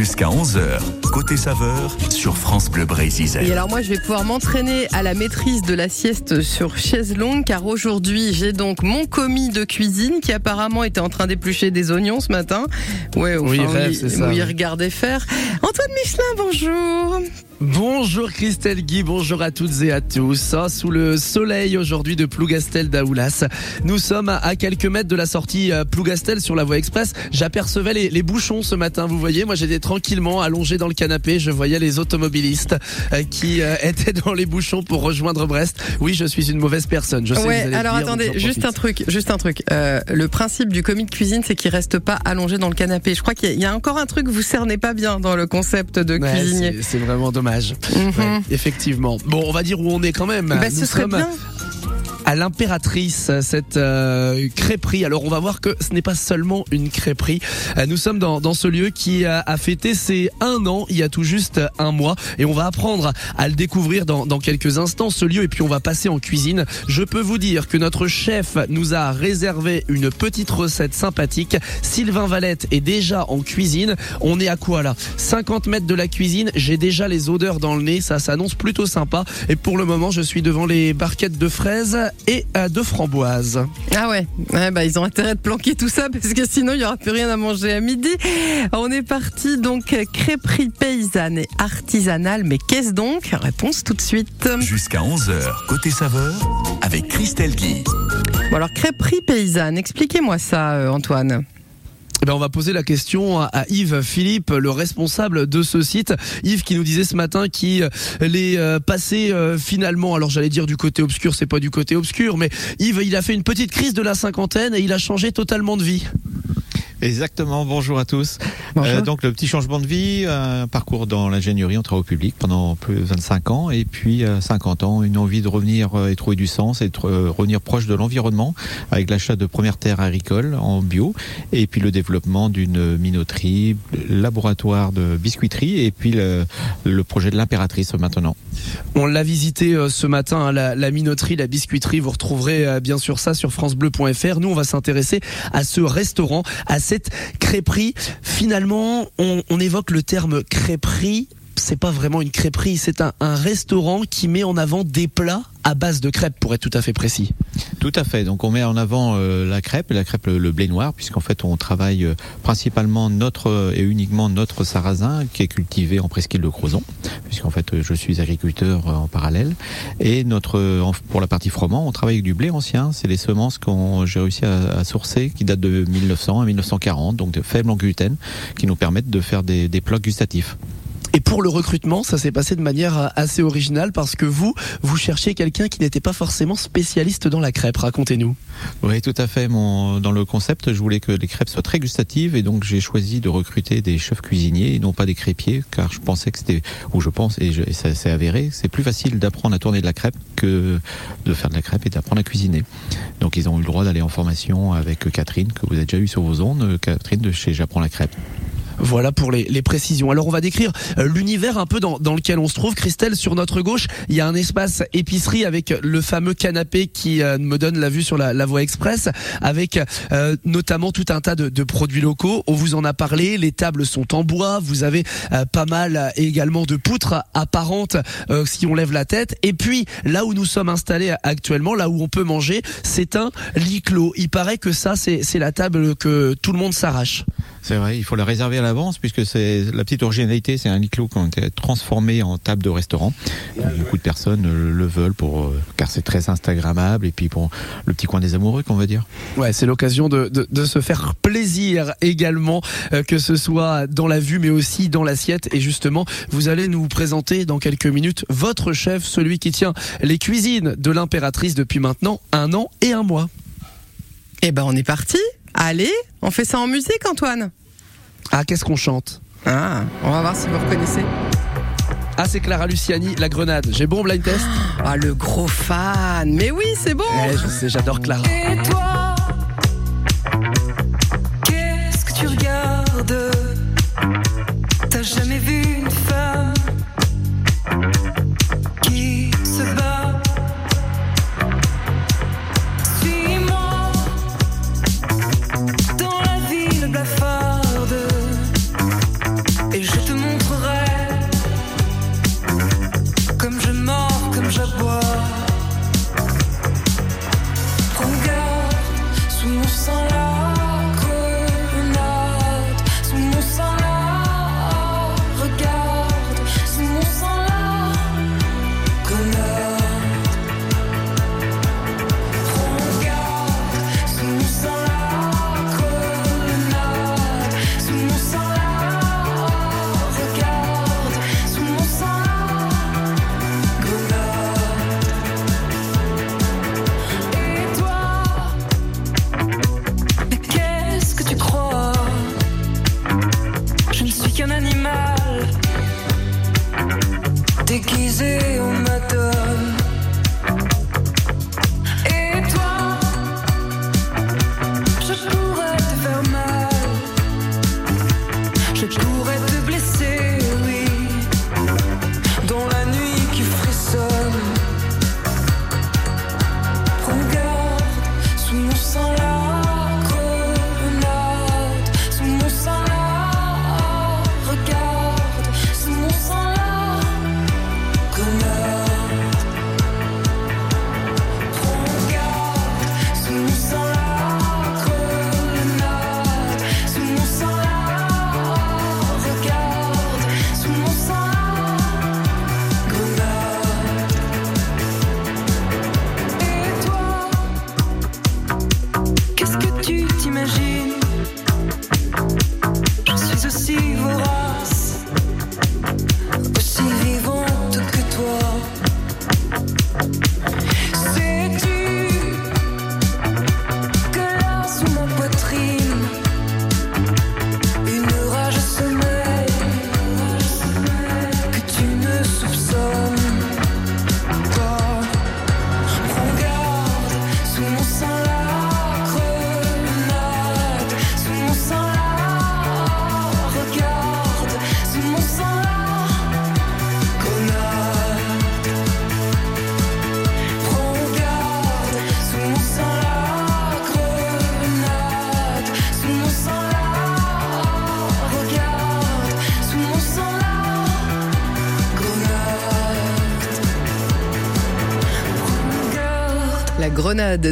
Jusqu'à 11h, côté saveur, sur France Bleu Brésil. Et alors moi je vais pouvoir m'entraîner à la maîtrise de la sieste sur chaise longue car aujourd'hui j'ai donc mon commis de cuisine qui apparemment était en train d'éplucher des oignons ce matin. Ouais, enfin, Oui, rêve, ça. il regardait faire. Antoine Michelin, bonjour. Bonjour Christelle Guy, bonjour à toutes et à tous. Ah, Sous le soleil aujourd'hui de Plougastel d'Aoulas, nous sommes à quelques mètres de la sortie euh, Plougastel sur la voie express. J'apercevais les, les bouchons ce matin, vous voyez, moi j'étais tranquillement allongé dans le canapé, je voyais les automobilistes euh, qui euh, étaient dans les bouchons pour rejoindre Brest. Oui, je suis une mauvaise personne. Je sais vous alors dire, attendez, juste un truc, juste un truc. Euh, le principe du commis de cuisine, c'est qu'il reste pas allongé dans le canapé. Je crois qu'il y, a- il y a encore un truc que vous cernez pas bien dans le concept de Ouais, cuisinier. c'est vraiment dommage. Mhm. Ouais, effectivement. Bon, on va dire où on est quand même. Bah, Nous ce serait bien. À l'impératrice, cette euh, crêperie. Alors on va voir que ce n'est pas seulement une crêperie. Euh, nous sommes dans, dans ce lieu qui a, fêté ses un an, il y a tout juste un mois, et on va apprendre à le découvrir dans, dans quelques instants, ce lieu, et puis on va passer en cuisine. Je peux vous dire que notre chef nous a réservé une petite recette sympathique. Sylvain Valette est déjà en cuisine. On est à quoi là? 50 mètres de la cuisine, j'ai déjà les odeurs dans le nez, ça s'annonce plutôt sympa. Et pour le moment, je suis devant les barquettes de fraises et de framboises. Ah ouais, ouais bah, ils ont intérêt de planquer tout ça parce que sinon il y aura plus rien à manger à midi. On est parti donc crêperie paysanne et artisanale, mais qu'est-ce donc? Réponse tout de suite. Jusqu'à 11h, côté saveur, avec Christelle Guy. Bon alors crêperie paysanne, expliquez-moi ça euh, Antoine. Eh ben, on va poser la question à- Yves Philippe, le responsable de ce site. Yves qui nous disait ce matin qu'il est euh, passé euh, finalement, alors j'allais dire du côté obscur, c'est pas du côté obscur, mais Yves, il a fait une petite crise de la cinquantaine et il a changé totalement de vie. Exactement, bonjour à tous. Bonjour. Euh, donc le petit changement de vie, un parcours dans l'ingénierie en travaux publics pendant plus de 25 ans et puis euh, 50 ans, une envie de revenir euh, et trouver du sens et de euh, revenir proche de l'environnement avec l'achat de premières terres agricoles en bio et puis le développement d'une minoterie, laboratoire de biscuiterie et puis le, le projet de l'impératrice maintenant. On l'a visité euh, ce matin, hein, la, la minoterie, la biscuiterie. Vous retrouverez euh, bien sûr ça sur francebleu.fr. Nous, on va s'intéresser à ce restaurant, à cette crêperie. Finalement, on, évoque le terme crêperie. C'est pas vraiment une crêperie, c'est un, restaurant qui met en avant des plats à base de crêpes, pour être tout à fait précis. Tout à fait. Donc on met en avant euh, la crêpe, la crêpe le, blé noir, puisqu'en fait on travaille euh, principalement notre euh, et uniquement notre sarrasin qui est cultivé en presqu'île de Crozon, puisqu'en fait je suis agriculteur en parallèle. Et notre pour la partie froment, on travaille avec du blé ancien. C'est les semences qu'on j'ai réussi à, sourcer, qui datent de 1900 à 1940, donc de faibles en gluten, qui nous permettent de faire des, des plats gustatifs. Et pour le recrutement, ça s'est passé de manière assez originale parce que vous, vous cherchiez quelqu'un qui n'était pas forcément spécialiste dans la crêpe. Racontez-nous. Oui, tout à fait. Dans le concept, je voulais que les crêpes soient très gustatives et donc j'ai choisi de recruter des chefs cuisiniers et non pas des crêpiers car je pensais que c'était, ou je pense, et ça s'est avéré, c'est plus facile d'apprendre à tourner de la crêpe que de faire de la crêpe et d'apprendre à cuisiner. Donc ils ont eu le droit d'aller en formation avec Catherine, que vous avez déjà eu sur vos ondes, Catherine de chez J'apprends la crêpe. Voilà pour les, précisions. Alors on va décrire euh, l'univers un peu dans, lequel on se trouve. Christelle, sur notre gauche, il y a un espace épicerie avec le fameux canapé qui euh, me donne la vue sur la, la voie express, avec euh, notamment tout un tas de, produits locaux. On vous en a parlé. Les tables sont en bois. Vous avez euh, pas mal euh, également de poutres apparentes euh, si on lève la tête. Et puis là où nous sommes installés actuellement, là où on peut manger, c'est un lit clos. Il paraît que ça, c'est la table que tout le monde s'arrache. C'est vrai, il faut la réserver à l'avance puisque c'est la petite originalité, c'est un lit clos qui a été transformé en table de restaurant. Beaucoup de personnes euh, le veulent pour euh, car c'est très instagrammable et puis pour le petit coin des amoureux qu'on va dire. Ouais, c'est l'occasion de, de, de se faire plaisir également, euh, que ce soit dans la vue mais aussi dans l'assiette. Et justement, vous allez nous présenter dans quelques minutes votre chef, celui qui tient les cuisines de l'impératrice depuis maintenant un an et un mois. Eh ben on est parti. Allez, on fait ça en musique Antoine. Ah, qu'est-ce qu'on chante Ah, on va voir si vous reconnaissez. Ah, c'est Clara Luciani, La Grenade. J'ai bon blind test Ah le gros fan. Mais oui, c'est bon. Eh, Je sais, j'adore Clara. Et toi,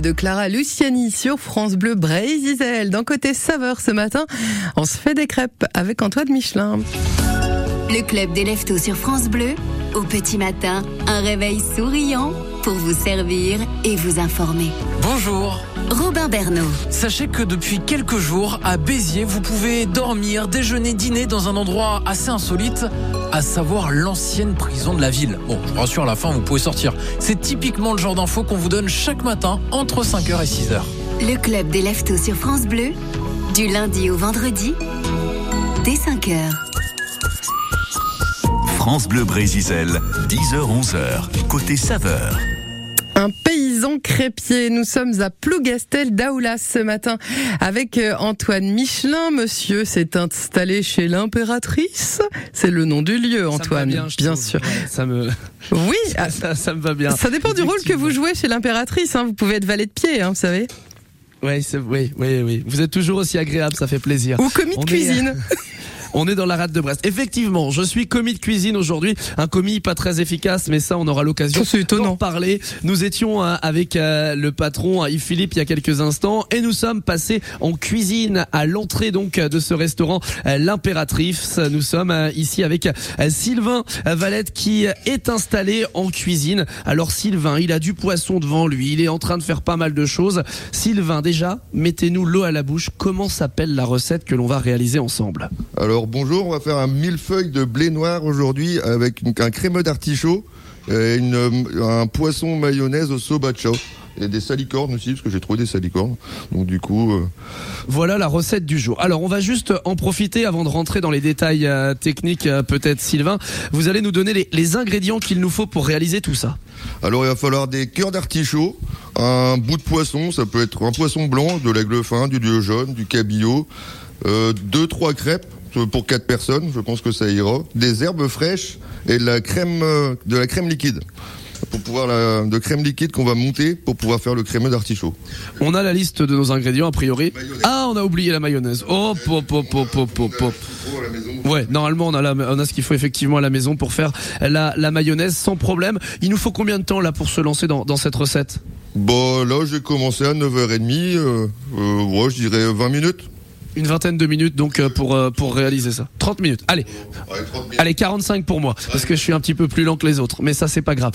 de Clara Luciani sur France Bleu Brésil. D'un côté saveur ce matin, on se fait des crêpes avec Antoine Michelin. Le club des leftos sur France Bleu. Au petit matin, un réveil souriant pour vous servir et vous informer. Bonjour. Robin Bernot. Sachez que depuis quelques jours, à Béziers, vous pouvez dormir, déjeuner, dîner dans un endroit assez insolite, à savoir l'ancienne prison de la ville. Bon, je vous rassure, à la fin, vous pouvez sortir. C'est typiquement le genre d'infos qu'on vous donne chaque matin entre 5h et 6h. Le club des leftos sur France Bleu. Du lundi au vendredi, dès 5 heures. France Bleu Brésil, 10h-11h, côté saveur. Crépier. Nous sommes à Plougastel d'Aoulas ce matin avec euh, Antoine Michelin. Monsieur s'est installé chez l'impératrice. C'est le nom du lieu, Antoine. bien, bien sûr. Ouais, ça me, Oui. ah, ça, ça me va bien. Ça dépend du rôle que vous jouez chez l'impératrice. hein. Vous pouvez être valet de pied, hein, vous savez. Ouais, oui, oui, oui. Vous êtes toujours aussi agréable, ça fait plaisir. Ou commis de On est- cuisine. On est dans la rade de Brest. Effectivement, je suis commis de cuisine aujourd'hui. Un commis pas très efficace, mais ça, on aura l'occasion Ça, c'est étonnant. d'en parler. Nous étions euh, avec euh, le patron euh, Yves Philippe il y a quelques instants et nous sommes passés en cuisine à l'entrée donc de ce restaurant L'Impératrice. Nous sommes ici avec Sylvain Valette qui est installé en cuisine. Alors Sylvain, il a du poisson devant lui. Il est en train de faire pas mal de choses. Sylvain, déjà, mettez-nous l'eau à la bouche. Comment s'appelle la recette que l'on va réaliser ensemble? Alors bonjour, on va faire un millefeuille de blé noir aujourd'hui avec une- un crémeux d'artichaut et une, euh, un poisson mayonnaise au sobacha. Et des salicornes aussi, parce que j'ai trouvé des salicornes. Donc du coup, euh, Voilà la recette du jour. Alors on va juste en profiter avant de rentrer dans les détails euh, techniques, euh, peut-être Sylvain. Vous allez nous donner les, les ingrédients qu'il nous faut pour réaliser tout ça. alors il va falloir des cœurs d'artichaut, un bout de poisson, ça peut être un poisson blanc, de l'aigle fin, du lieu jaune, du cabillaud, deux trois crêpes euh, pour quatre personnes, je pense que ça ira, des herbes fraîches et de la crème, euh, de la crème liquide. Pour pouvoir la, de crème liquide qu'on va monter pour pouvoir faire le crémeux d'artichaut. On a la liste de nos ingrédients a priori. Mayonnaise. Ah, on a oublié la mayonnaise. Oh, pop, pop, pop, pop, pop, pop. Maison. Ouais, normalement on a, la, on a ce qu'il faut effectivement à la maison pour faire la, la mayonnaise sans problème. Il nous faut combien de temps là pour se lancer dans, dans cette recette? Bon, là, j'ai commencé à 9h30. Euh, euh, ouais, je dirais 20 minutes. Une vingtaine de minutes donc euh, pour, euh, pour réaliser ça. 30 minutes. Allez, Ouais, 30 minutes. Allez, 45 pour moi, parce que je suis un petit peu plus lent que les autres, mais ça c'est pas grave.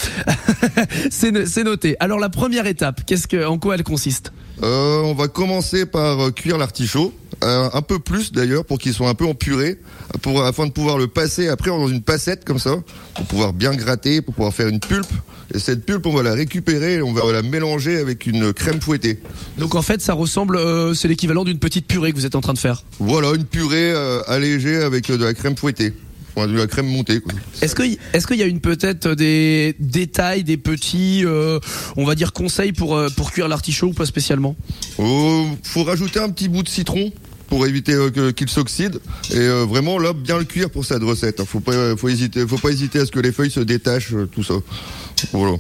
c'est noté. Alors la première étape, qu'est-ce que, en quoi elle consiste? Euh, on va commencer par euh, cuire l'artichaut, euh, un peu plus d'ailleurs, pour qu'il soit un peu en purée, pour, afin de pouvoir le passer après dans une passette comme ça, pour pouvoir bien gratter, pour pouvoir faire une pulpe. Et cette pulpe, on va la récupérer, et on va la mélanger avec une crème fouettée. Donc en fait, ça ressemble, euh, c'est l'équivalent d'une petite purée que vous êtes en train de faire. Voilà, une purée allégée avec de la crème fouettée, enfin de la crème montée. Est-ce qu'il y a une peut-être des détails, des petits, euh, on va dire conseils pour euh, pour cuire l'artichaut ou pas spécialement? Oh, faut rajouter un petit bout de citron pour éviter euh, qu'il s'oxyde et euh, vraiment là bien le cuire pour cette recette. hein. Faut pas faut hésiter faut pas hésiter à ce que les feuilles se détachent euh, tout ça. Voilà.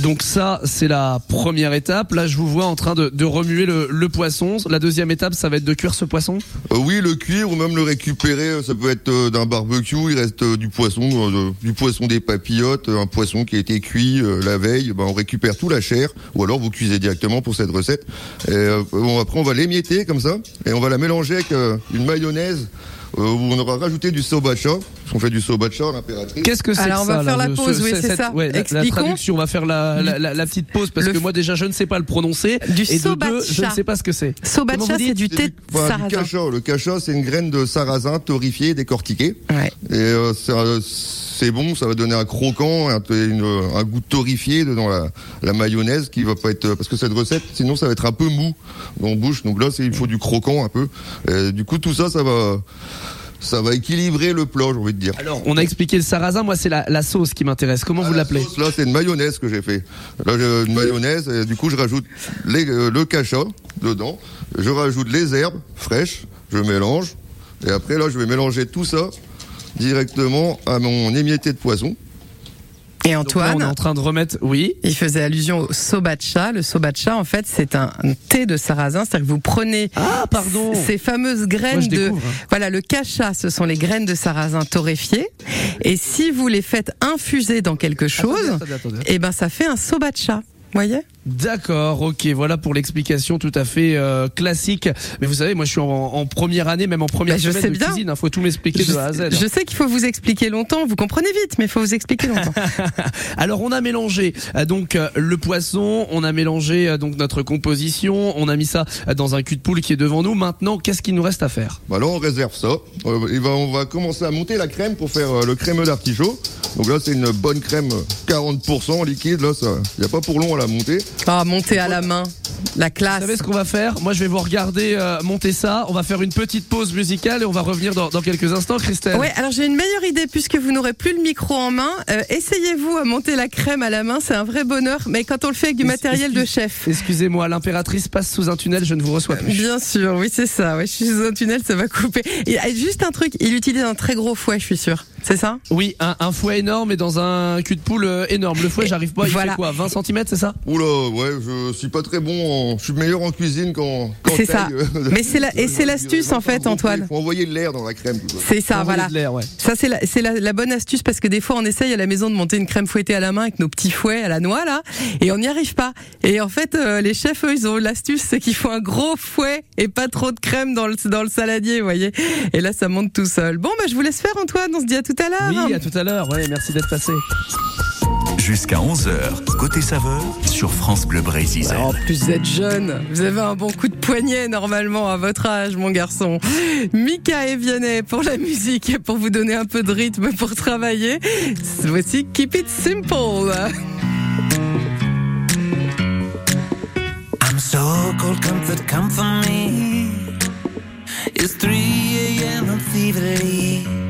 Donc ça, c'est la première étape. Là, je vous vois en train de, remuer le, poisson. La deuxième étape, ça va être de cuire ce poisson? Euh, oui, le cuire ou même le récupérer, euh, ça peut être euh, d'un barbecue, il reste du poisson, du poisson des papillotes, un poisson qui a été cuit la veille, ben, on récupère tout la chair, ou alors vous cuisez directement pour cette recette. Et, bon, après on va l'émietter comme ça, et on va la mélanger avec une mayonnaise où on aura rajouté du sobacha, qu'on fait du sobacha à l'impératrice. Qu'est-ce que c'est Alors, que on va ça, faire là, la pause, oui, c'est ça. ouais, la- la, Expliquons. traduction, on va faire la, la, la- la petite pause parce Le que moi déjà je ne sais pas le prononcer Du et de sobacha. deux, je ne sais pas ce que c'est. Dites c'est du thé du, de du sarrasin. cacha. Le cacha, c'est une graine de sarrasin torréfiée, décortiquée. Ouais. Et euh, c'est, euh, c'est bon, ça va donner un croquant, un, une- un goût torréfié dans la, la mayonnaise qui va pas être parce que cette recette, sinon ça va être un peu mou en bouche. Donc là, c'est, il faut du croquant un peu. Et du coup, tout ça, ça va, ça va équilibrer le plat, j'ai envie de dire. Alors, on a expliqué le sarrasin. Moi, c'est la, la sauce qui m'intéresse. Comment vous Ah, la l'appelez sauce, Là, c'est une mayonnaise que j'ai fait. Là, j'ai une mayonnaise. Et du coup, je rajoute les- euh, le cacha dedans. Je rajoute les herbes fraîches. Je mélange. Et après, là, je vais mélanger tout ça directement à mon émietté de poisson. Et Donc là, on est Antoine, en train de remettre. Oui. il faisait allusion au sobacha. Le sobacha, en fait, c'est un thé de sarrasin. C'est-à-dire que vous prenez Ah, pardon. ces fameuses graines de découvre. hein. voilà le cacha ce sont les graines de sarrasin torréfiées et si vous les faites infuser dans quelque chose Attendez, attendez, attendez. et ben ça fait un sobacha voyez? D'accord, ok, voilà pour l'explication tout à fait euh, classique. Mais vous savez, moi je suis en, en première année, même en première Bah, je semaine sais de bien. cuisine. Il faut tout m'expliquer de A à Z. hein. je sais qu'il faut vous expliquer longtemps vous comprenez vite mais il faut vous expliquer longtemps Alors on a mélangé euh, donc euh, le poisson, on a mélangé donc notre composition, on a mis ça dans un cul de poule qui est devant nous. Maintenant, qu'est-ce qu'il nous reste à faire? Bah là, on réserve ça. Euh, et ben, on va commencer à monter la crème pour faire euh, le crémeux d'artichaut. Donc là, c'est une bonne crème euh, 40% liquide. Là, ça, y a pas pour long à la monter. Ah monter à la main la Vous classe savez ce qu'on va faire? Moi, je vais vous regarder euh, monter ça. On va faire une petite pause musicale et on va revenir dans, dans quelques instants, Christelle. Ouais, alors j'ai une meilleure idée puisque vous n'aurez plus le micro en main. Euh, Essayez-vous à monter la crème à la main, c'est un vrai bonheur. Mais quand on le fait avec du matériel de chef. Excusez-moi, l'impératrice passe sous un tunnel, je ne vous reçois plus. Bien sûr, oui c'est ça. Ouais, je suis sous un tunnel, ça va couper. Et juste un truc, il utilise un très gros fouet, je suis sûr. C'est ça? Oui, un, un fouet énorme et dans un cul de poule euh, énorme. Le fouet, j'arrive pas. Il Voilà. fait quoi 20 cm, c'est ça? Oula, ouais, je suis pas très bon. En... Je suis meilleur en cuisine qu'en. qu'en C'est ça. euh. Mais c'est la- et c'est l'astuce, en fait, Antoine. Il faut envoyer de l'air dans la crème. C'est ça, voilà. ouais. Ça c'est la, c'est la, la bonne astuce parce que des fois on essaye à la maison de monter une crème fouettée à la main avec nos petits fouets à la noix là et on n'y arrive pas. Et en fait euh, les chefs eux ils ont l'astuce c'est qu'il faut un gros fouet et pas trop de crème dans le dans le saladier, vous voyez. Et là ça monte tout seul. Bon bah je vous laisse faire Antoine, on se dit à tout à l'heure. Oui, à tout à l'heure. Ouais, merci d'être passé. Jusqu'à 11h, côté saveur sur France Bleu Brésil. En plus vous êtes jeune, vous avez un bon coup de poignet normalement à votre âge mon garçon. Mika et Vianney pour la musique et pour vous donner un peu de rythme pour travailler. Voici Keep It Simple. I'm so cold, comfort, come for me. It's 3 a.m. I'm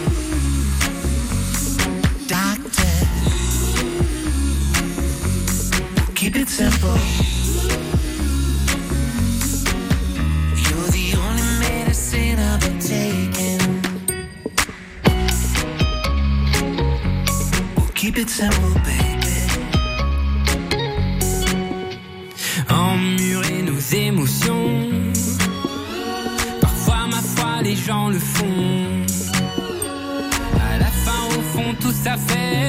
Foi gens le font. À la fin, au fond, tout ça fait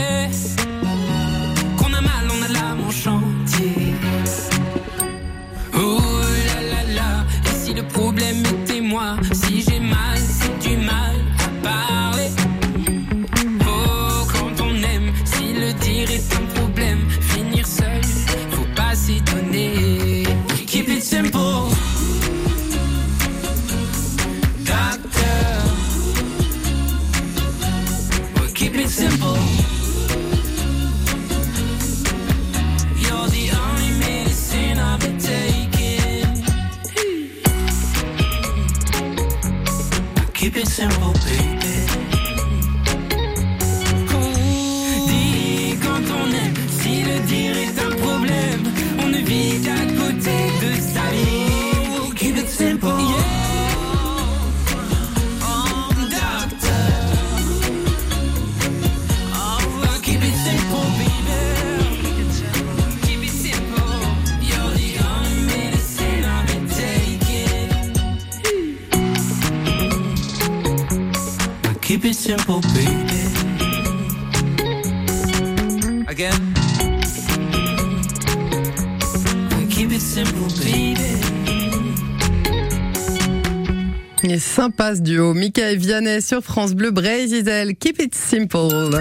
sympa duo. Mika et Vianney sur France Bleu Brésil. Keep it simple.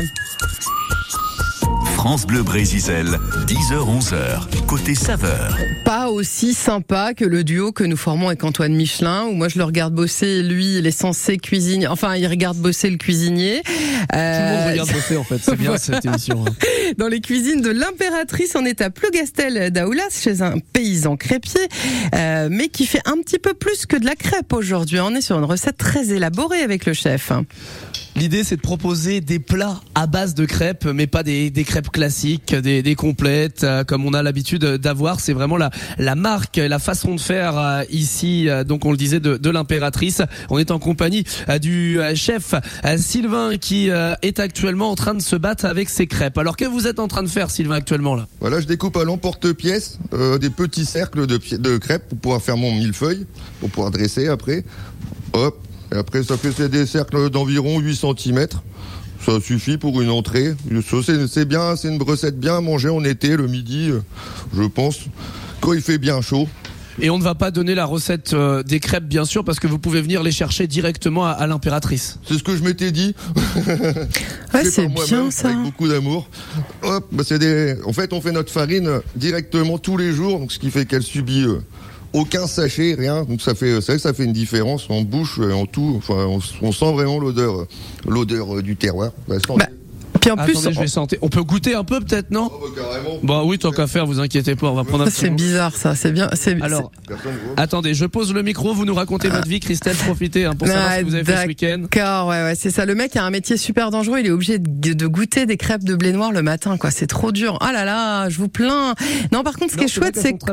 France Bleu Brésil, 10h-11h, côté saveur. Pas aussi sympa que le duo que nous formons avec Antoine Michelin, où moi je le regarde bosser, lui il est censé cuisiner, enfin il regarde bosser le cuisinier. Tout le Euh, monde regarde bosser en fait, c'est bien cette émission. hein. dans les cuisines de l'impératrice. On est à Plougastel d'Aoulas, chez un paysan crêpier, euh, mais qui fait un petit peu plus que de la crêpe aujourd'hui. On est sur une recette très élaborée avec le chef. L'idée, c'est de proposer des plats à base de crêpes, mais pas des, crêpes classiques, des, complètes, euh, comme on a l'habitude d'avoir. C'est vraiment la, marque, la façon de faire euh, ici, euh, donc on le disait, de, l'impératrice. On est en compagnie du chef Sylvain qui est actuellement en train de se battre avec ses crêpes. Alors que vous êtes en train de faire, Sylvain, actuellement là? Voilà, je découpe à l'emporte-pièce des petits cercles de, de crêpes pour pouvoir faire mon millefeuille, pour pouvoir dresser après. Hop. Et après, ça fait c'est des cercles d'environ 8 cm. Ça suffit pour une entrée. Ça, C'est c'est bien, c'est une recette bien à manger en été, le midi, euh, je pense. Quand il fait bien chaud. Et on ne va pas donner la recette euh, des crêpes, bien sûr, parce que vous pouvez venir les chercher directement à, à l'impératrice. C'est ce que je m'étais dit. Ouais, c'est bien ça. Avec beaucoup d'amour. Hop, bah, c'est des. En fait, on fait notre farine directement tous les jours, donc ce qui fait qu'elle subit euh, aucun sachet, rien. Donc ça fait, c'est vrai que ça fait une différence en bouche, en tout. Enfin, on, on sent vraiment l'odeur, l'odeur euh, du terroir. Bah, Bah, Puis en plus, Attendez, je vais sentir. On peut goûter un peu, peut-être, non Oh, bah, carrément. Bah oui, tant qu'à faire, vous inquiétez pas, on va prendre un c'est bizarre ça. C'est bien. C'est Alors, attendez, je pose le micro, vous nous racontez votre vie, Christelle, profitez hein, pour savoir Ah, ce que vous avez fait ce week-end. D'accord, ouais, ouais, c'est ça. Le mec a un métier super dangereux. Il est obligé de, de goûter des crêpes de blé noir le matin, quoi. C'est trop dur. Ah là là, je vous plains. Non, par contre, ce qui est chouette, c'est que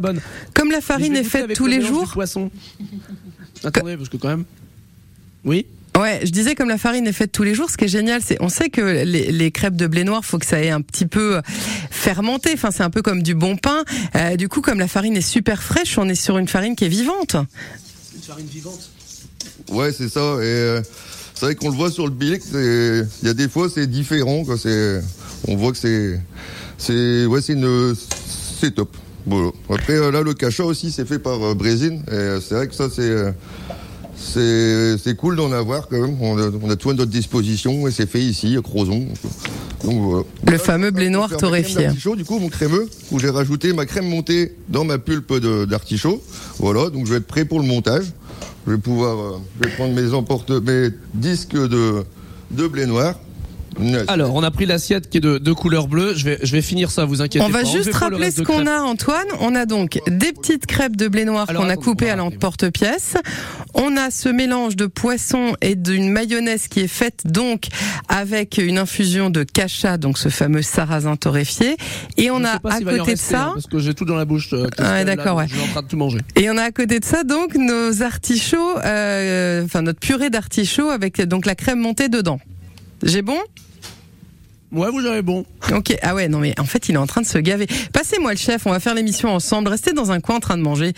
comme la farine est faite tous le les jours. poisson. Attendez, parce que quand même. Oui? Ouais, je disais comme la farine est faite tous les jours, ce qui est génial, c'est on sait que les, les crêpes de blé noir, faut que ça ait un petit peu fermenté. Enfin, c'est un peu comme du bon pain. Euh, du coup, comme la farine est super fraîche, on est sur une farine qui est vivante. Une farine vivante. Ouais, c'est ça. Et euh, c'est vrai qu'on le voit sur le billet. Il y a des fois, c'est différent. Quoi. C'est, on voit que c'est, c'est, ouais, c'est une, c'est top. Voilà. Après, euh, là, le cacha aussi, c'est fait par euh, Brésine. Et euh, c'est vrai que ça, c'est, euh, c'est, c'est cool d'en avoir quand même. On a, on a tout à notre disposition et c'est fait ici, à Crozon. Donc. Le fameux blé noir torréfié. du coup, mon crémeux, où j'ai rajouté ma crème montée dans ma pulpe de- d'artichaut. Voilà, donc je vais être prêt pour le montage. Je vais pouvoir, euh, je vais prendre mes emporte, mes disques de, de blé noir. Alors, on a pris l'assiette qui est de, de couleur bleue. Je vais, je vais finir ça, vous inquiétez On va pas. juste fait pas le rappeler ce qu'on a, Antoine. On a donc des petites crêpes de blé noir qu'on a coupées on va à l'emporte-pièce. On a ce mélange de poisson et d'une mayonnaise qui est faite donc avec une infusion de cacha, donc ce fameux sarrasin torréfié. Et on Je a à va côté de rester, hein, ça, parce que j'ai tout dans la bouche. euh, d'accord, ouais. Je suis en train de tout manger. et on a à côté de ça donc nos artichauts, euh, enfin notre purée d'artichauts avec donc la crème montée dedans. J'ai bon? Ouais, vous avez bon. Ok, ah ouais, non mais en fait il est en train de se gaver. Passez-moi le chef, on va faire l'émission ensemble. Restez dans un coin en train de manger.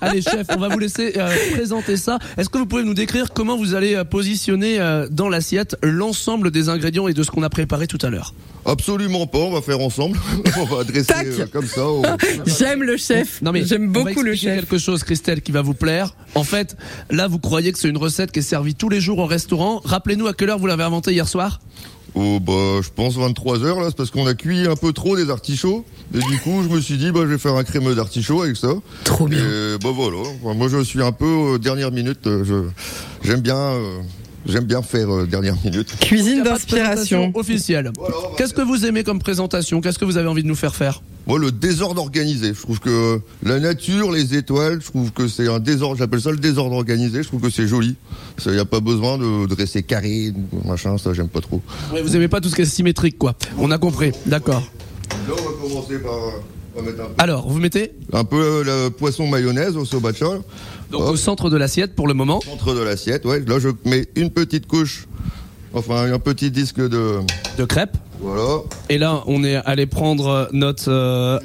Allez, chef, on va vous laisser euh, présenter ça. Est-ce que vous pouvez nous décrire comment vous allez euh, positionner euh, dans l'assiette l'ensemble des ingrédients et de ce qu'on a préparé tout à l'heure? Absolument pas, on va faire ensemble. on va dresser euh, comme ça. J'aime le chef. J'aime on va beaucoup le chef. quelque chose, Christelle, qui va vous plaire. En fait, là, vous croyez que c'est une recette qui est servie tous les jours au restaurant. Rappelez-nous à quelle heure vous l'avez inventée hier soir Oh, bah, je pense 23 heures là, c'est parce qu'on a cuit un peu trop des artichauts. Et du coup, je me suis dit, bah, je vais faire un crémeux d'artichaut avec ça. Trop bien. Et bah voilà. Enfin, moi, je suis un peu euh, dernière minute. euh, Je j'aime bien, euh, j'aime bien faire euh, dernière minute. Cuisine d'inspiration. officielle. Qu'est-ce que vous aimez comme présentation? Qu'est-ce que vous avez envie de nous faire faire? Moi, le désordre organisé. Je trouve que la nature, les étoiles, je trouve que c'est un désordre. J'appelle ça le désordre organisé. Je trouve que c'est joli. Il n'y a pas besoin de dresser carré, machin. Ça, j'aime pas trop. Ouais, Vous aimez pas tout ce qui est symétrique, quoi. On a compris. D'accord. Là, on va commencer par, euh, on va mettre un peu, Alors, vous mettez un peu euh, le poisson mayonnaise au sobacha. donc Hop. au centre de l'assiette pour le moment. Centre de l'assiette, ouais. Là, je mets une petite couche, enfin, un petit disque de, de crêpes. Voilà. Et là, on est allé prendre notre euh,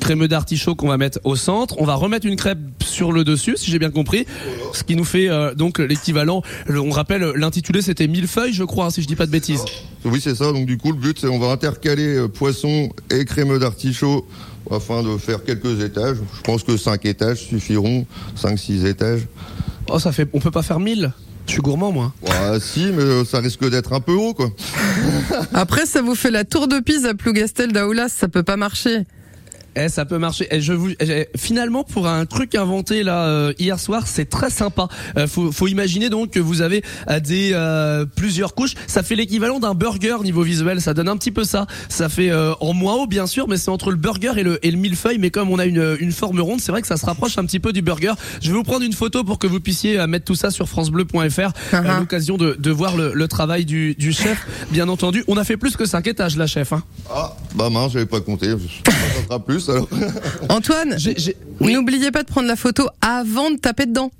crémeux d'artichaut qu'on va mettre au centre. On va remettre une crêpe sur le dessus, si j'ai bien compris. Ce qui nous fait euh, donc l'équivalent. le- On rappelle, l'intitulé c'était millefeuille, je crois, si je dis pas de bêtises. Oui, c'est ça. Donc, du coup, le but, c'est on va intercaler euh, poisson et crémeux d'artichaut afin de faire quelques étages. Je pense que 5 étages suffiront. 5-6 étages. Oh, ça fait. On peut pas faire 1000 Je suis gourmand, moi. Ouais, si, mais euh, ça risque d'être un peu haut, quoi. Après, ça vous fait la tour de Pise à Plougastel d'Aoulas, ça peut pas marcher. Eh, ça peut marcher. Et je vous, eh, finalement, pour un truc inventé là euh, hier soir, c'est très sympa. Euh, faut, faut imaginer donc que vous avez euh, des euh, plusieurs couches. Ça fait l'équivalent d'un burger niveau visuel. Ça donne un petit peu ça. Ça fait euh, en moins haut bien sûr, mais c'est entre le burger et le et le millefeuille. Mais comme on a une une forme ronde, c'est vrai que ça se rapproche un petit peu du burger. Je vais vous prendre une photo pour que vous puissiez euh, mettre tout ça sur francebleu.fr. à Uh-huh. L'occasion de, de voir le, le travail du, du chef. Bien entendu, on a fait plus que cinq étages, là, chef. Hein. Ah, bah mince, j'avais pas compté. Ça sera plus, alors. Antoine, oui. n'oubliez pas de prendre la photo avant de taper dedans.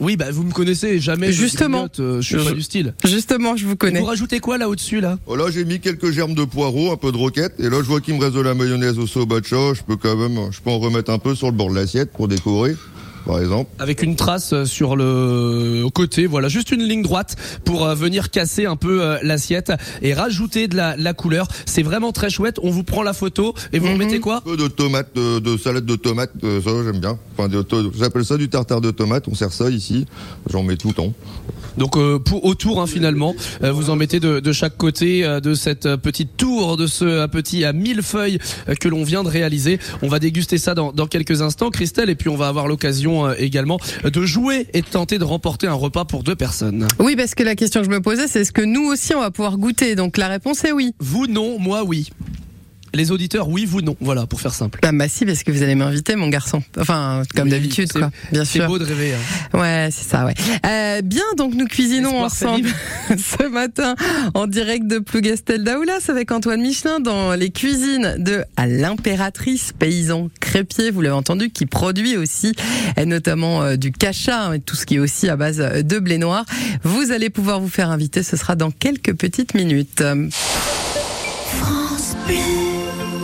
Oui, bah vous me connaissez, jamais je Justement. grignote, euh, je suis Je- pas du style. Justement, je vous connais. Vous rajoutez quoi là au-dessus là? Oh, là, j'ai mis quelques germes de poireaux, un peu de roquette. Et là, je vois qu'il me reste de la mayonnaise au sobacha. Je peux quand même, je peux en remettre un peu sur le bord de l'assiette pour décorer, par exemple. Avec une trace euh, sur le côté, voilà, juste une ligne droite pour euh, venir casser un peu euh, l'assiette et rajouter de la, la couleur. C'est vraiment très chouette. On vous prend la photo et vous Mhm. remettez quoi? Un peu de tomates, de, de salade de tomates, euh, ça j'aime bien. Enfin, j'appelle ça du tartare de tomates. On sert ça ici. J'en mets tout le temps. Donc euh, pour autour hein, finalement, euh, vous en mettez de, de chaque côté euh, de cette petite tour, de ce petit à mille feuilles euh, que l'on vient de réaliser. On va déguster ça dans, dans quelques instants, Christelle, et puis on va avoir l'occasion euh, également de jouer et de tenter de remporter un repas pour deux personnes. Oui, parce que la question que je me posais, c'est est-ce que nous aussi on va pouvoir goûter? Donc la réponse est oui. Vous non, moi oui. Les auditeurs, oui, vous non. Voilà, pour faire simple. Ah bah si, parce que vous allez m'inviter, mon garçon. Enfin, comme Oui, d'habitude, c'est- quoi. Bien C'est sûr. beau de rêver. hein. Ouais, c'est ça, ouais. Euh, bien, donc nous cuisinons ensemble ce matin en direct de Plougastel d'Aoulas avec Antoine Michelin dans les cuisines de l'impératrice paysan crépier, vous l'avez entendu, qui produit aussi et notamment euh, du cacha hein, et tout ce qui est aussi à base de blé noir. Vous allez pouvoir vous faire inviter, ce sera dans quelques petites minutes. Euh,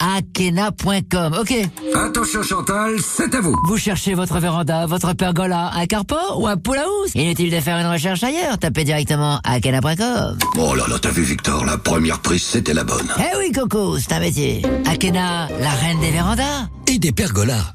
Akena.com. Ok. Attention Chantal, c'est à vous. Vous cherchez votre véranda, votre pergola, un carport ou un pool house Inutile de faire une recherche ailleurs. Tapez directement akena.com. Oh là là, t'as vu Victor, la première prise c'était la bonne. Eh oui, Coco, c'est un métier. Akena, la reine des vérandas. Et des pergolas.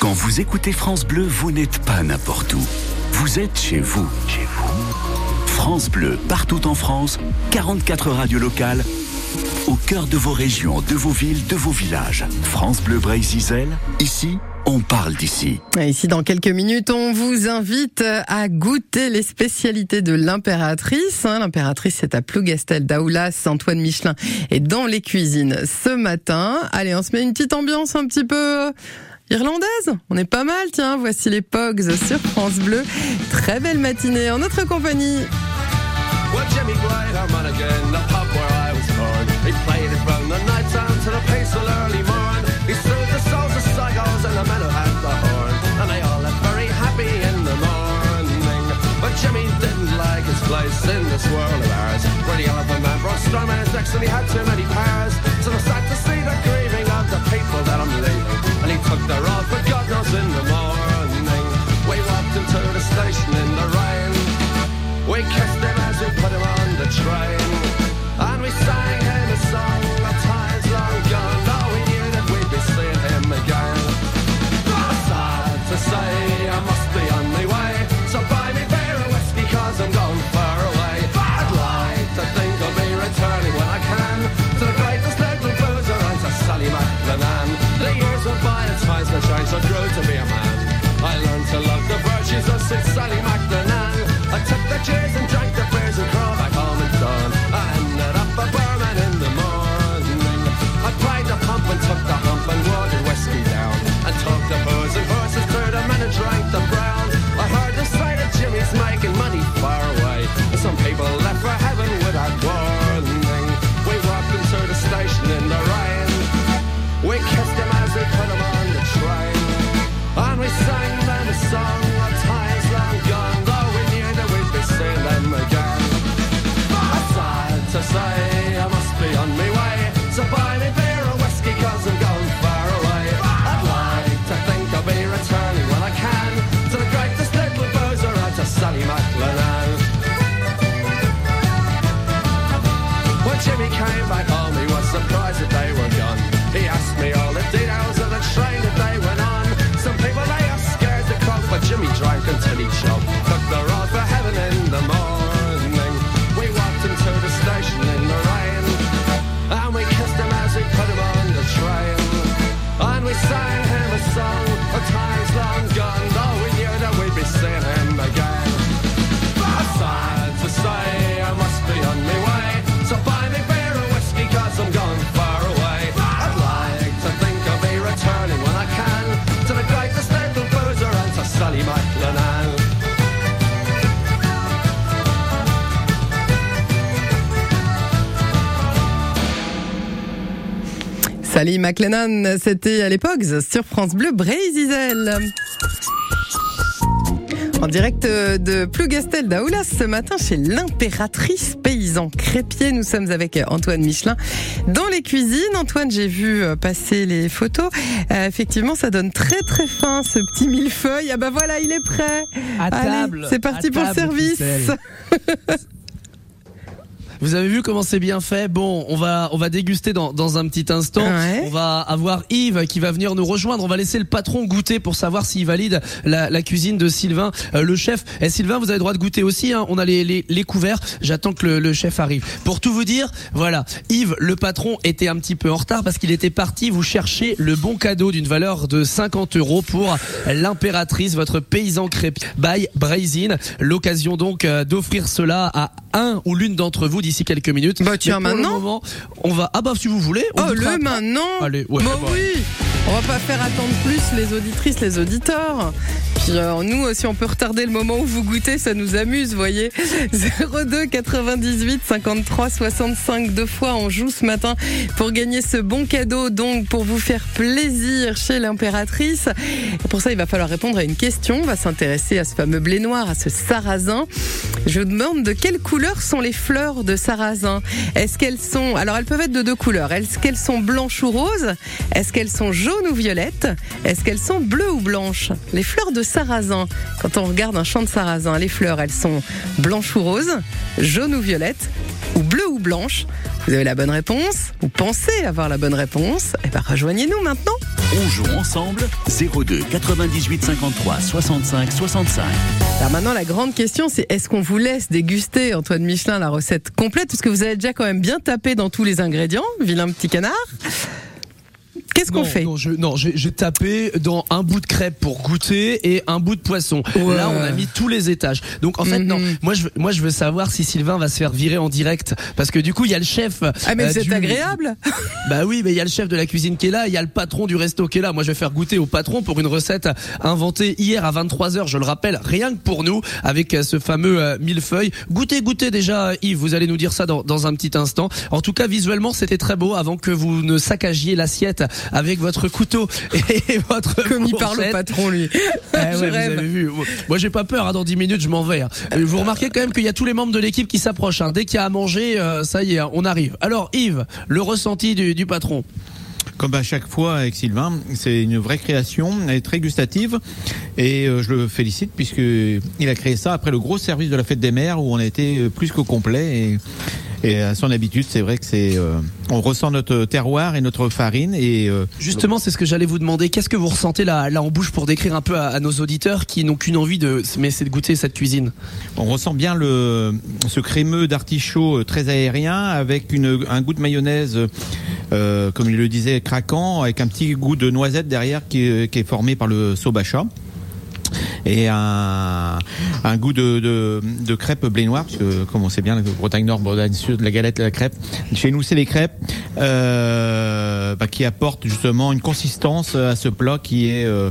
Quand vous écoutez France Bleu, vous n'êtes pas n'importe où. Vous êtes chez vous. Chez vous. France Bleu, partout en France, 44 radios locales, au cœur de vos régions, de vos villes, de vos villages. France Bleu Brésil, ici, on parle d'ici. Ici, dans quelques minutes, on vous invite à goûter les spécialités de l'impératrice. hein. L'impératrice, c'est à Plougastel d'Aoulas. Antoine Michelin est dans les cuisines ce matin. Allez, on se met une petite ambiance un petit peu irlandaise. On est pas mal, tiens. Voici les Pogs sur France Bleu. Très belle matinée en notre compagnie. Well, Jimmy on again, the pub where I was born. He played it from the night time to the peaceful early morn. He soothed the souls of psychos and the men who had the horn. And they all left very happy in the morning. But Jimmy didn't like his place in this world of ours. Where the elephant man brought storm in his necks and he had too many powers. So to see the grieving of the And he took all for God in the morning. We walked into the station in the rain. We kissed him as we put him on the train. Virtues of Sid Sally McLennan. I took the cheers Sally McLennan, c'était à l'époque sur France Bleu Brésil. En direct de Plougastel d'Aoulas ce matin chez l'impératrice paysan crépier. Nous sommes avec Antoine Michelin dans les cuisines. Antoine, j'ai vu passer les photos. Euh, effectivement, ça donne très très fin ce petit millefeuille. Ah bah voilà, il est prêt. À Allez, table. C'est parti À pour le service. Vous avez vu comment c'est bien fait? Bon, on va on va déguster dans, dans un petit instant. Ouais. On va avoir Yves qui va venir nous rejoindre. On va laisser le patron goûter pour savoir s'il valide la, la cuisine de Sylvain, euh, le chef. Et Sylvain, vous avez le droit de goûter aussi. Hein. On a les, les, les couverts. J'attends que le, le chef arrive. Pour tout vous dire, voilà, Yves, le patron était un petit peu en retard parce qu'il était parti vous chercher le bon cadeau d'une valeur de 50 euros pour l'impératrice, votre paysan crêpe by Brazin. L'occasion donc euh, d'offrir cela à un ou l'une d'entre vous d'ici quelques minutes. Bah, tiens, le maintenant moment, on va. Ah bah si vous voulez. On Oh, le après. maintenant Allez, ouais. Bah bah, oui On va pas faire attendre plus les auditrices, les auditeurs. Puis euh, nous, si on peut retarder le moment où vous goûtez, ça nous amuse, voyez. 02 98 53 65 deux fois on joue ce matin pour gagner ce bon cadeau, donc pour vous faire plaisir chez l'impératrice. Pour ça, il va falloir répondre à une question. On va s'intéresser à ce fameux blé noir, à ce sarrasin. Je vous demande de quelle couleur sont les fleurs de sarrasin. Est-ce qu'elles sont, alors elles peuvent être de deux couleurs. Est-ce qu'elles sont blanches ou roses? Est-ce qu'elles sont jaunes ou violettes? Est-ce qu'elles sont bleues ou blanches? Les fleurs de sarrasin. Quand on regarde un champ de sarrasin, les fleurs, elles sont blanches ou roses, jaunes ou violettes, ou bleues ou blanches. Vous avez la bonne réponse Vous pensez avoir la bonne réponse Eh ben rejoignez-nous maintenant. On joue ensemble 02 98 53 65 65. Alors maintenant, la grande question, c'est est-ce qu'on vous laisse déguster, Antoine Michelin, la recette complète? Parce que vous avez déjà quand même bien tapé dans tous les ingrédients, vilain petit canard. Qu'est-ce qu'on fait Non, je, non, j'ai j'ai tapé dans un bout de crêpe pour goûter et un bout de poisson. Ouais. Là, on a mis tous les étages. Donc en fait, non. Moi, je, veux- moi, je veux savoir si Sylvain va se faire virer en direct parce que du coup, il y a le chef. Ah mais euh, êtes du- agréable Bah oui, mais il y a le chef de la cuisine qui est là, il y a le patron du resto qui est là. Moi, je vais faire goûter au patron pour une recette inventée hier à 23h, je le rappelle, rien que pour nous, avec euh, ce fameux euh, millefeuille. Goûtez, goûtez déjà, Yves, vous allez nous dire ça dans, dans un petit instant. En tout cas, visuellement, c'était très beau avant que vous ne saccagiez l'assiette avec votre couteau et votre Comme il parle au fourchette. patron, lui. Eh ouais, vous avez vu. Moi, j'ai pas peur. hein, dans 10 minutes, je m'en vais. hein. Vous remarquez quand même qu'il y a tous les membres de l'équipe qui s'approchent. hein. Dès qu'il y a à manger, euh, ça y est, on arrive. Alors, Yves, le ressenti du, du patron? Comme à chaque fois avec Sylvain, c'est une vraie création, elle est très gustative et euh, je le félicite puisque il a créé ça après le gros service de la fête des mères où on a été euh, plus qu'au complet et, et à son habitude, c'est vrai que c'est euh, on ressent notre terroir et notre farine et euh, Justement, c'est ce que j'allais vous demander. Qu'est-ce que vous ressentez là, là en bouche pour décrire un peu à, à nos auditeurs qui n'ont qu'une envie de, mais c'est de goûter cette cuisine? On ressent bien le, ce crémeux d'artichaut euh, très aérien avec une, un goût de mayonnaise, euh, comme il le disait, craquant, avec un petit goût de noisette derrière qui, est- qui est formé par le sobacha. Et un, un goût de, de, de crêpe blé noir, parce que comme on sait bien, la Bretagne Nord, Bretagne Sud, la galette, la crêpe. Chez nous, c'est les crêpes euh, bah, qui apportent justement une consistance à ce plat qui est euh,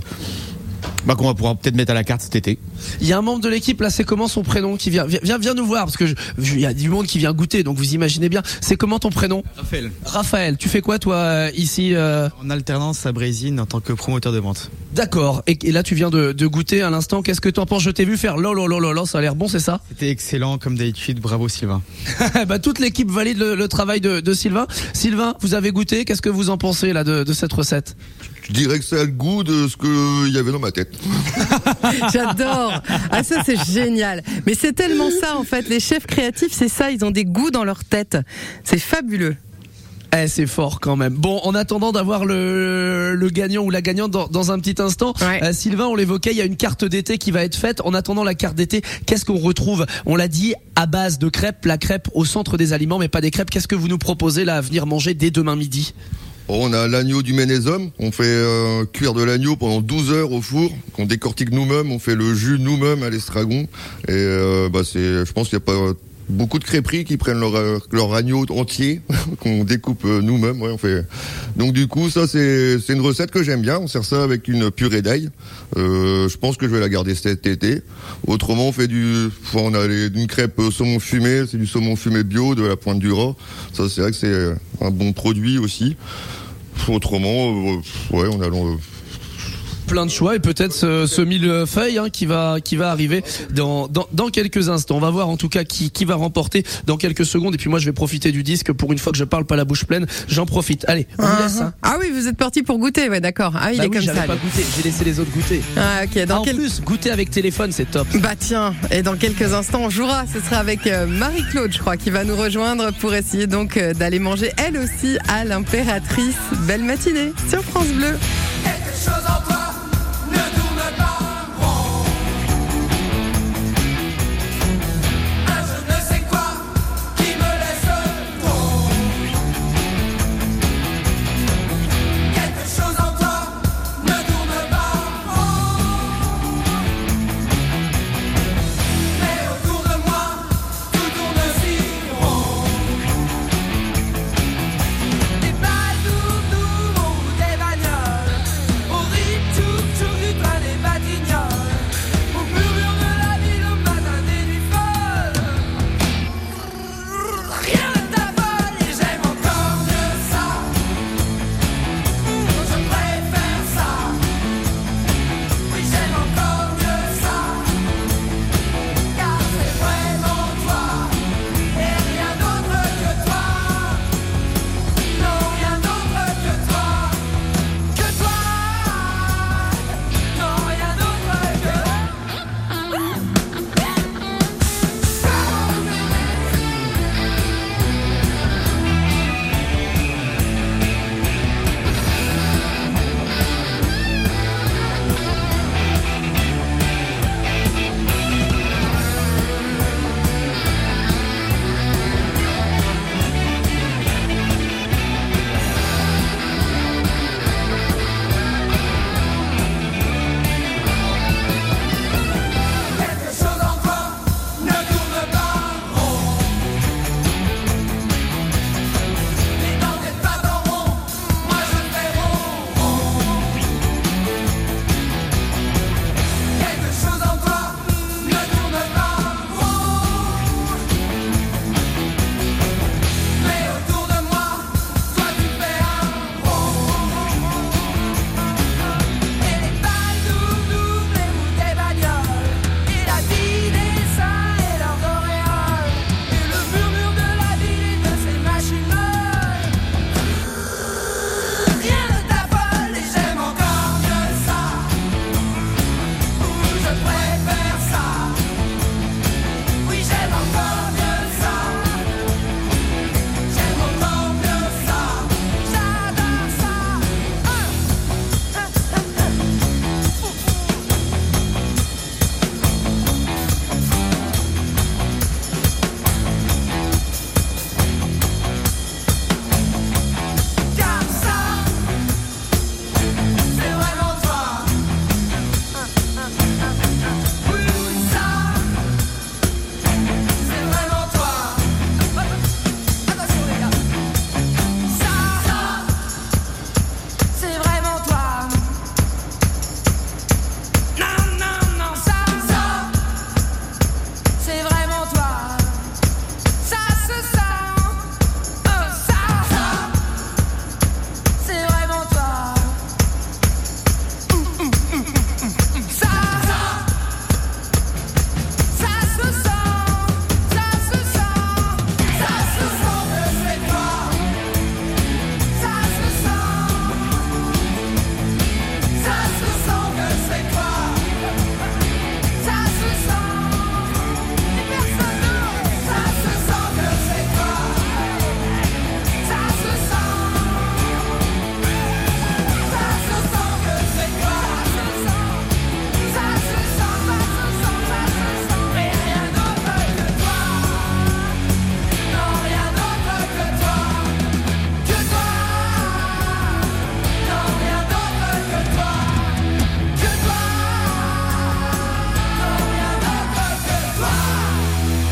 bah, qu'on va pouvoir peut-être mettre à la carte cet été. Il y a un membre de l'équipe là, c'est comment son prénom qui vient, viens, viens, viens nous voir parce que il y a du monde qui vient goûter, donc vous imaginez bien. C'est comment ton prénom? Raphaël. Raphaël. Tu fais quoi toi euh, ici euh? En alternance à Brésine en tant que promoteur de vente. D'accord. Et, et là, tu viens de, de goûter à l'instant. Qu'est-ce que t'en penses? Je t'ai vu faire lolo lolo lolo. Ça a l'air bon, c'est ça? C'était excellent comme d'habitude. Bravo Sylvain. bah, toute l'équipe valide le, le travail de, de Sylvain. Sylvain, vous avez goûté? Qu'est-ce que vous en pensez là de, de cette recette? Je dirais que ça a le goût de ce qu'il y avait dans ma tête. J'adore. Ah ça c'est génial. Mais c'est tellement ça en fait. Les chefs créatifs, c'est ça. Ils ont des goûts dans leur tête. C'est fabuleux. Eh, c'est fort quand même. Bon, en attendant d'avoir le, le gagnant ou la gagnante dans, dans un petit instant, euh, Sylvain, on l'évoquait, il y a une carte d'été qui va être faite. En attendant la carte d'été, qu'est-ce qu'on retrouve? On l'a dit, à base de crêpes, la crêpe au centre des aliments, mais pas des crêpes. Qu'est-ce que vous nous proposez là à venir manger dès demain midi? On a l'agneau du Ménézum. On fait euh, cuire de l'agneau pendant 12 heures au four, qu'on décortique nous-mêmes. On fait le jus nous-mêmes à l'estragon. Et euh, bah c'est, je pense qu'il n'y a pas beaucoup de crêperies qui prennent leur, agneau entier, qu'on découpe euh, nous-mêmes. Ouais, on fait. Donc du coup, ça c'est, une recette que j'aime bien. On sert ça avec une purée d'ail. Je pense que je vais la garder cet été. Autrement, on fait du, on a les- une crêpe saumon fumé. C'est du saumon fumé bio de la Pointe du Raz. Ça, c'est vrai que c'est un bon produit aussi. Autrement, euh, ouais, on a plein de choix et peut-être ce, ce millefeuille hein, qui va qui va arriver dans, dans dans quelques instants. On va voir en tout cas qui qui va remporter dans quelques secondes et puis moi je vais profiter du disque pour une fois que je parle pas la bouche pleine, j'en profite. Allez, on vous laisse. hein. Ah oui, vous êtes parti pour goûter. Ouais, d'accord. Ah, il Bah est oui, comme ça. pas goûté, j'ai laissé les autres goûter. Ah ok. Dans en quel- plus, goûter avec téléphone, c'est top. Bah tiens, et dans quelques instants, on jouera. Ce sera avec euh, Marie-Claude, je crois, qui va nous rejoindre pour essayer donc euh, d'aller manger elle aussi à l'impératrice. Belle matinée sur France Bleu. Quelque chose en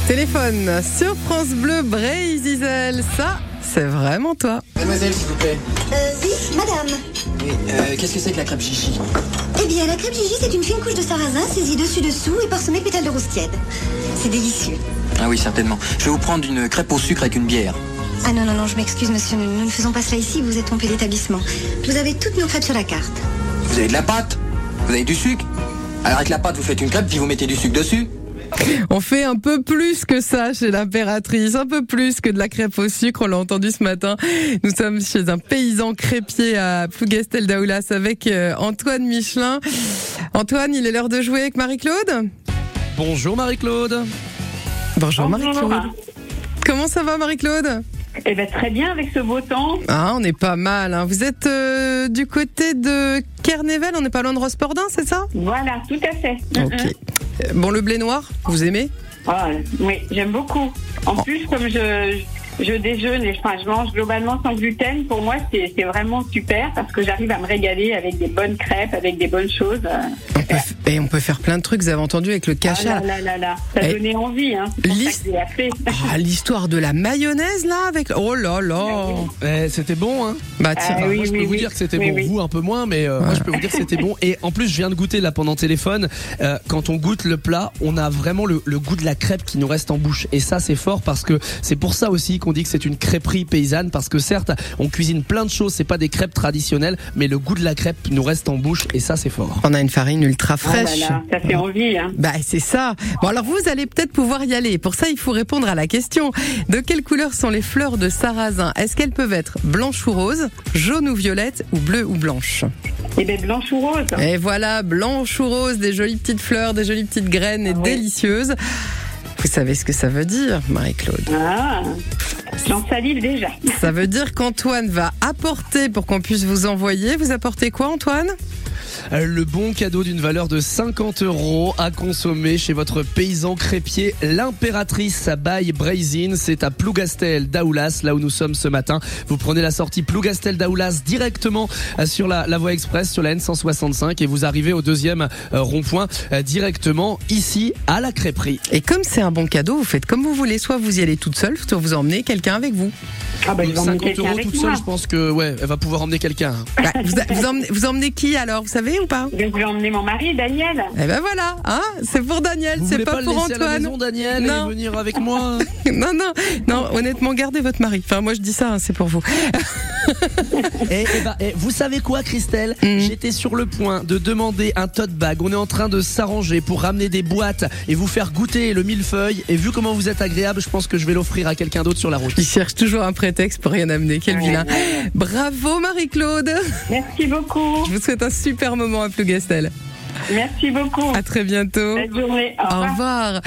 Téléphone sur France Bleu, Bray Zizel. Ça, c'est vraiment toi. Mademoiselle, s'il vous plaît. Euh, oui, madame. Oui, euh, qu'est-ce que c'est que la crêpe chichi Eh bien, la crêpe Gigi, c'est une fine couche de sarrasin saisie dessus-dessous et parsemée de pétales de rose tiède. C'est délicieux. Ah oui, certainement. Je vais vous prendre une crêpe au sucre avec une bière. Ah non, non, non, je m'excuse, monsieur, nous, nous ne faisons pas cela ici, vous êtes trompé d'établissement. Vous avez toutes nos crêpes sur la carte. Vous avez de la pâte? Vous avez du sucre? Alors avec la pâte, vous faites une crêpe, puis vous mettez du sucre dessus? On fait un peu plus que ça chez l'impératrice, un peu plus que de la crêpe au sucre, on l'a entendu ce matin. Nous sommes chez un paysan crêpier à Plougastel d'Aoulas avec euh, Antoine Michelin. Antoine, il est l'heure de jouer avec Marie-Claude? Bonjour Marie-Claude. Bonjour, Bonjour. Marie-Claude. Comment ça va Marie-Claude? Eh ben très bien avec ce beau temps. Ah, on est pas mal. hein. Vous êtes euh, du côté de Kernevel, on n'est pas loin de Rospordin, c'est ça? Voilà, tout à fait. Ok. Euh, Bon, le blé noir, vous aimez? Ah, oui, j'aime beaucoup. En plus, comme je, je déjeune et enfin, je mange globalement sans gluten, pour moi, c'est vraiment super parce que j'arrive à me régaler avec des bonnes crêpes, avec des bonnes choses. Et on peut faire plein de trucs, vous avez entendu avec le Ah cacha. là là là là, ça donnait envie. Hein. Ah, l'histoire de la mayonnaise là avec oh là là Eh, c'était bon, hein Bah tiens, Ah oui, moi, je peux oui, vous oui. dire que c'était Oui, bon. oui. Vous, un peu moins, mais euh, moi, je peux vous dire que c'était bon. Et en plus, je viens de goûter là pendant téléphone. Euh, quand on goûte le plat, on a vraiment le, le goût de la crêpe qui nous reste en bouche. Et ça, c'est fort parce que c'est pour ça aussi qu'on dit que c'est une crêperie paysanne. Parce que certes, on cuisine plein de choses. C'est pas des crêpes traditionnelles, mais le goût de la crêpe nous reste en bouche. Et ça, c'est fort. on a une farine ultra Ah là fraîche. là, ça fait envie. Hein. Bah c'est ça. Bon alors vous allez peut-être pouvoir y aller. Pour ça il faut répondre à la question. De quelle couleur sont les fleurs de sarrasin? Est-ce qu'elles peuvent être blanches ou roses, jaunes ou violettes, ou bleues ou blanches? Eh ben blanche ou rose. Et voilà, blanches ou roses, des jolies petites fleurs, des jolies petites graines et Ah oui. délicieuses. Vous savez ce que ça veut dire, Marie-Claude? Ah, j'en salive déjà. Ça veut dire qu'Antoine va apporter pour qu'on puisse vous envoyer. Vous apportez quoi, Antoine? Le bon cadeau d'une valeur de 50 euros à consommer chez votre paysan crépier, l'impératrice by Brazin. C'est à Plougastel d'Aoulas, là où nous sommes ce matin. Vous prenez la sortie Plougastel d'Aoulas directement euh, sur la, la voie express, sur la N165, et vous arrivez au deuxième euh, rond-point euh, directement ici à la crêperie. Et comme c'est un bon cadeau, vous faites comme vous voulez. Soit vous y allez toute seule, soit vous emmenez quelqu'un avec vous. Ah bah, je vais emmener 50 quelqu'un euros toute moi. seule, je pense que ouais, elle va pouvoir emmener quelqu'un. Bah, vous, vous emmenez, vous emmenez qui alors, vous savez? Ou pas? Je vais emmener mon mari, Daniel? Eh ben voilà, hein, c'est pour Daniel, c'est pas, pas, pour à la Antoine. maison, Daniel, Non. et venir avec moi? Non, non, non, honnêtement, gardez votre mari. Enfin, moi je dis ça, hein, c'est pour vous. Et, eh, vous savez quoi, Christelle Mm. J'étais sur le point de demander un tote bag. On est en train de s'arranger pour ramener des boîtes et vous faire goûter le millefeuille. Et vu comment vous êtes agréable, je pense que je vais l'offrir à quelqu'un d'autre sur la route. Il cherche toujours un prétexte pour rien amener. Quel Ouais, vilain. ouais. Bravo Marie-Claude. Merci beaucoup. Je vous souhaite un super moment à Plougastel. Merci beaucoup. À très bientôt. Bonne journée. Au Au revoir. revoir.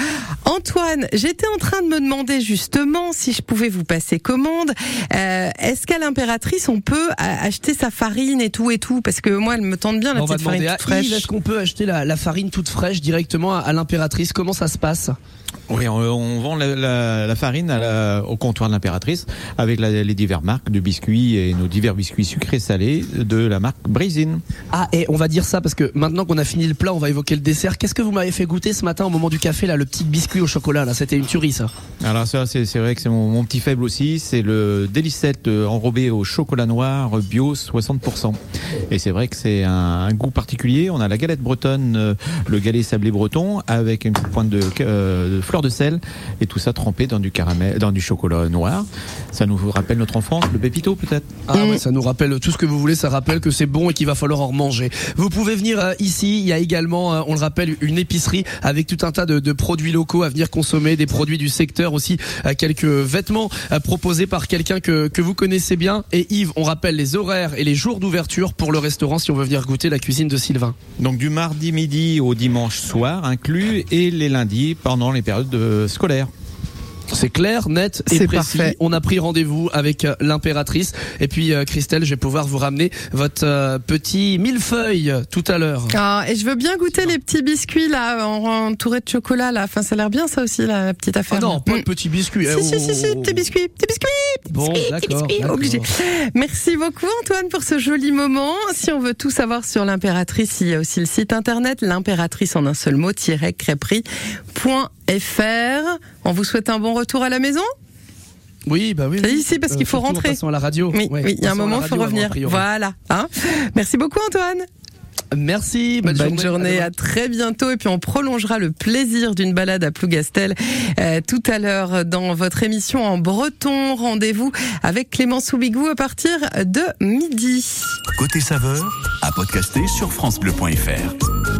Antoine, j'étais en train de me demander justement si je pouvais vous passer commande. Euh, Est-ce qu'à l'impératrice on peut acheter sa farine et tout et tout? Parce que moi elle me tente bien la On petite farine à toute fraîche. Est-ce qu'on peut acheter la, la farine toute fraîche directement à, à l'impératrice? Comment ça se passe? Oui, on, on vend la, la- la farine à la- au comptoir de l'impératrice avec la- les diverses marques de biscuits et nos divers biscuits sucrés salés de la marque Brizine. Ah, et on va dire ça parce que maintenant qu'on a fini le plat, on va évoquer le dessert. Qu'est-ce que vous m'avez fait goûter ce matin au moment du café là, le petit biscuit au chocolat là? C'était une tuerie ça. Alors ça, c'est c'est vrai que c'est mon, mon petit faible aussi. C'est le délicette euh, enrobé au chocolat noir bio 60%. Et c'est vrai que c'est un, un goût particulier. On a la galette bretonne, euh, le galet sablé breton avec une petite pointe de, euh, de fleur de sel et tout ça trempé dans du caramel, dans du chocolat noir. Ça nous rappelle notre enfance, le pépito peut-être? Ah ouais, ça nous rappelle tout ce que vous voulez, ça rappelle que c'est bon et qu'il va falloir en manger. Vous pouvez venir ici, il y a également, euh, on le rappelle, une épicerie avec tout un tas de, produits locaux à venir consommer, des produits du secteur aussi, euh, quelques vêtements euh, proposés par quelqu'un que, vous connaissez bien. Et Yves, on rappelle les horaires et les jours d'ouverture pour le restaurant si on veut venir goûter la cuisine de Sylvain. Donc du mardi midi au dimanche soir inclus et les lundis pendant les périodes de- scolaires. C'est clair, net et précis. parfait. On a pris rendez-vous avec euh, l'impératrice. Et puis euh, Christelle, je vais pouvoir vous ramener votre euh, petit millefeuille tout à l'heure. Ah, et je veux bien goûter les petits biscuits là, en- entourés de chocolat là. Enfin, ça a l'air bien ça aussi, la petite Ah affaire. non, pas Mm. de petits biscuits. Si, Eh, si, si, si, oh. petits biscuits, petits biscuits, petits Bon, biscuits, petits biscuits, obligé. Merci beaucoup Antoine pour ce joli moment. Si on veut tout savoir sur l'impératrice, il y a aussi le site internet l'impératrice en un seul mot, crêperie.fr. On vous souhaite un bon retour à la maison? Oui, bah oui. C'est ici parce Euh, qu'il faut rentrer. à la radio. Oui, Ouais, oui, il y a un moment, il faut revenir. Voilà. hein. Merci beaucoup, Antoine. Merci. Bonne, Bonne, journée. journée, À à, très bientôt. Et puis on prolongera le plaisir d'une balade à Plougastel euh, tout à l'heure dans votre émission en breton. Rendez-vous avec Clément Soubigou à partir de midi. Côté saveur, à podcaster sur francebleu.fr.